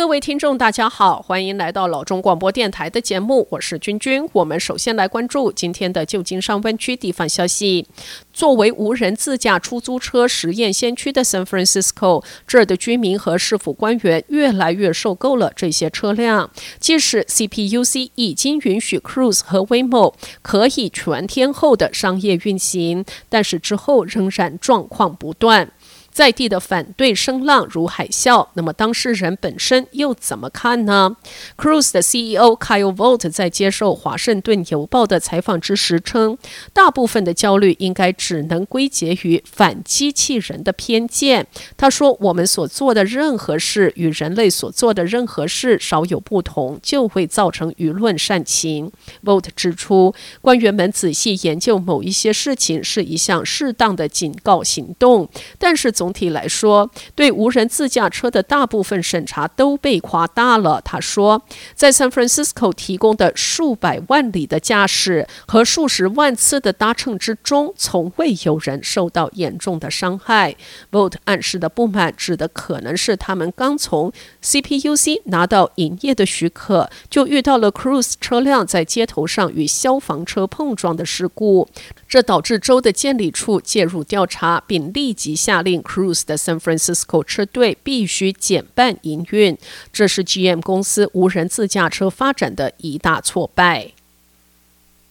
各位听众，大家好，欢迎来到老中广播电台的节目，我是君君。我们首先来关注今天的旧金山湾区地方消息。作为无人自驾出租车实验先驱的 San Francisco，这儿的居民和市府官员越来越受够了这些车辆。即使 CPUC 已经允许 Cruise 和 Waymo 可以全天候的商业运行，但是之后仍然状况不断。在地的反对声浪如海啸，那么当事人本身又怎么看呢？Cruise 的 CEO Kyle Vogt 在接受《华盛顿邮报》的采访之时称，大部分的焦虑应该只能归结于反机器人的偏见。他说：“我们所做的任何事与人类所做的任何事稍有不同，就会造成舆论煽情。”Vogt 指出，官员们仔细研究某一些事情是一项适当的警告行动，但是。总体来说，对无人自驾车的大部分审查都被夸大了。他说，在 San Francisco 提供的数百万里的驾驶和数十万次的搭乘之中，从未有人受到严重的伤害。Vogt 暗示的不满指的可能是他们刚从 CPUC 拿到营业的许可，就遇到了 Cruise 车辆在街头上与消防车碰撞的事故。这导致州的监理处介入调查，并立即下令 Cruise 的 San Francisco 车队必须减半营运。这是 GM 公司无人自驾车发展的一大挫败。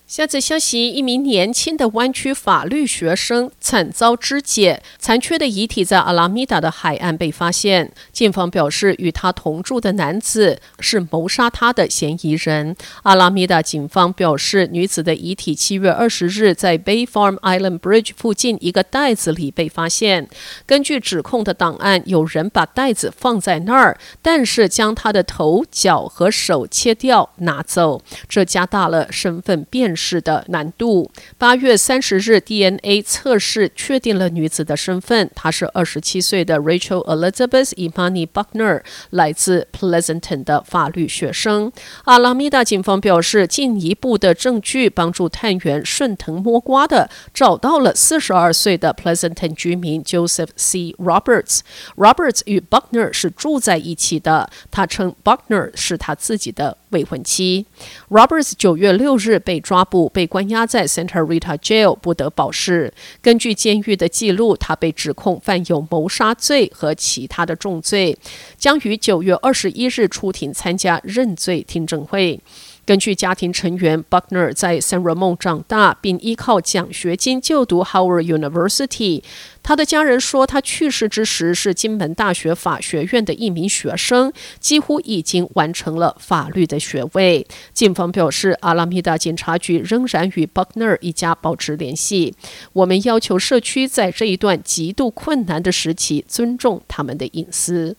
下则消息：一名年轻的湾区法律学生惨遭肢解，残缺的遗体在阿拉米达的海岸被发现。警方表示，与他同住的男子是谋杀他的嫌疑人。阿拉米达警方表示，女子的遗体七月二十日在 Bay Farm Island Bridge 附近一个袋子里被发现。根据指控的档案，有人把袋子放在那儿，但是将他的头、脚和手切掉拿走，这加大了身份辨识。是的难度。八月三十日，DNA 测试确定了女子的身份，她是二十七岁的 Rachel Elizabeth Imani Buckner，来自 Pleasanton 的法律学生。阿拉米达警方表示，进一步的证据帮助探员顺藤摸瓜的找到了四十二岁的 Pleasanton 居民 Joseph C. Roberts。Roberts 与 Buckner 是住在一起的，他称 Buckner 是他自己的未婚妻。Roberts 九月六日被抓捕，被关押在 Santa Rita Jail，不得保释。根据监狱的记录，他被指控犯有谋杀罪和其他的重罪，将于九月二十一日出庭参加认罪听证会。根据家庭成员，Buckner 在 San Ramon 长大，并依靠奖学金就读 Howard University。他的家人说，他去世之时是金门大学法学院的一名学生，几乎已经完成了法律的学位。警方表示，阿拉米达警察局仍然与 Buckner 一家保持联系。我们要求社区在这一段极度困难的时期尊重他们的隐私。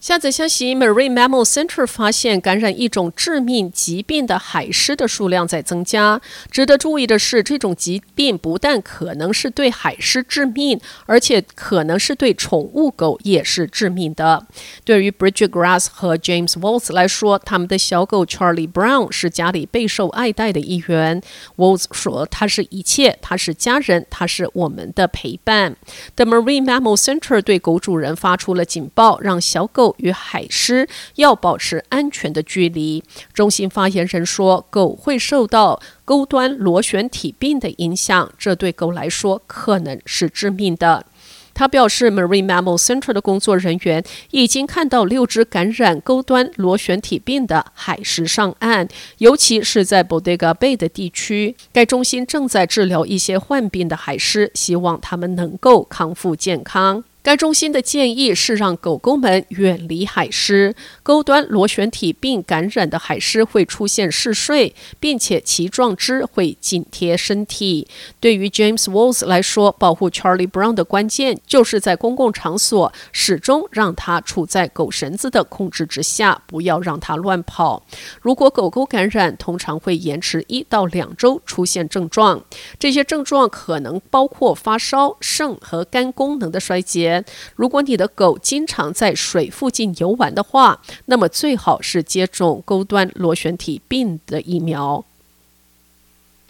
下则消息：Marine Mammal Center 发现感染一种致命疾病的海狮的数量在增加。值得注意的是，这种疾病不但可能是对海狮致命，而且可能是对宠物狗也是致命的。对于 Bridget Grass 和 James Walls 来说，他们的小狗 Charlie Brown 是家里备受爱戴的一员。Walls 说：“他是一切，他是家人，他是我们的陪伴。” The Marine Mammal Center 对狗主人发出了警报，让小狗。与海狮要保持安全的距离。中心发言人说，狗会受到钩端螺旋体病的影响，这对狗来说可能是致命的。他表示，Marine Mammal Center 的工作人员已经看到六只感染钩端螺旋体病的海狮上岸，尤其是在 Bodega Bay 的地区。该中心正在治疗一些患病的海狮，希望它们能够康复健康。该中心的建议是让狗狗们远离海狮。钩端螺旋体病感染的海狮会出现嗜睡，并且其状肢会紧贴身体。对于 James Walls 来说，保护 Charlie Brown 的关键就是在公共场所始终让它处在狗绳子的控制之下，不要让它乱跑。如果狗狗感染，通常会延迟一到两周出现症状。这些症状可能包括发烧、肾和肝功能的衰竭。如果你的狗经常在水附近游玩的话，那么最好是接种钩端螺旋体病的疫苗。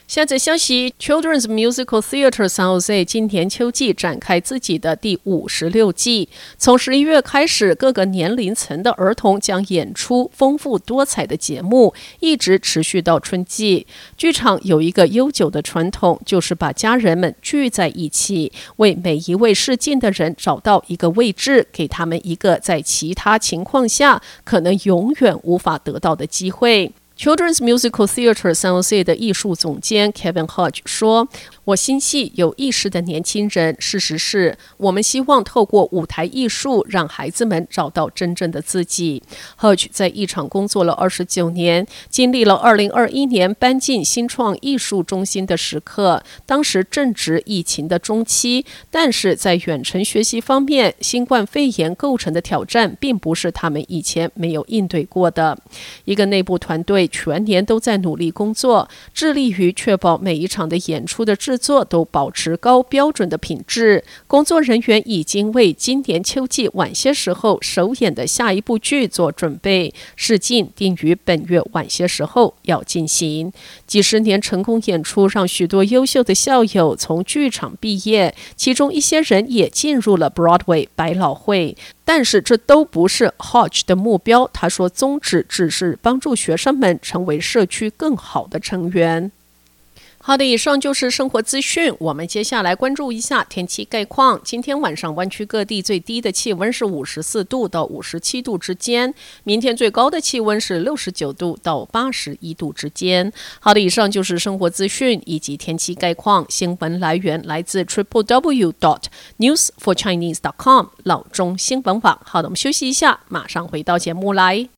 下则消息：Children's Musical Theatre San Jose 今年秋季展开自己的第五十六季。从十一月开始，各个年龄层的儿童将演出丰富多彩的节目，一直持续到春季。剧场有一个悠久的传统，就是把家人们聚在一起，为每一位试镜的人找到一个位置，给他们一个在其他情况下可能永远无法得到的机会。Children's Musical Theatre San Jose 的艺术总监 Kevin Hodge 说。我心系有意识的年轻人。事实是我们希望透过舞台艺术，让孩子们找到真正的自己。Hodge 在一场工作了二十九年，经历了二零二一年搬进新创艺术中心的时刻，当时正值疫情的中期。但是在远程学习方面，新冠肺炎构成的挑战，并不是他们以前没有应对过的。一个内部团队全年都在努力工作，致力于确保每一场的演出的制作都保持高标准的品质。工作人员已经为今年秋季晚些时候首演的下一部剧做准备，试镜定于本月晚些时候要进行。几十年成功演出让许多优秀的校友从剧场毕业，其中一些人也进入了 Broadway 百老汇。但是这都不是 Hodge 的目标。他说，宗旨只是帮助学生们成为社区更好的成员。好的，以上就是生活资讯。我们接下来关注一下天气概况。今天晚上湾区各地最低的气温是五十四度到五十七度之间，明天最高的气温是六十九度到八十一度之间。好的，以上就是生活资讯以及天气概况。新闻来源来自 triplew.dot.newsforchinese.com 老中新闻网。好的，我们休息一下，马上回到节目来。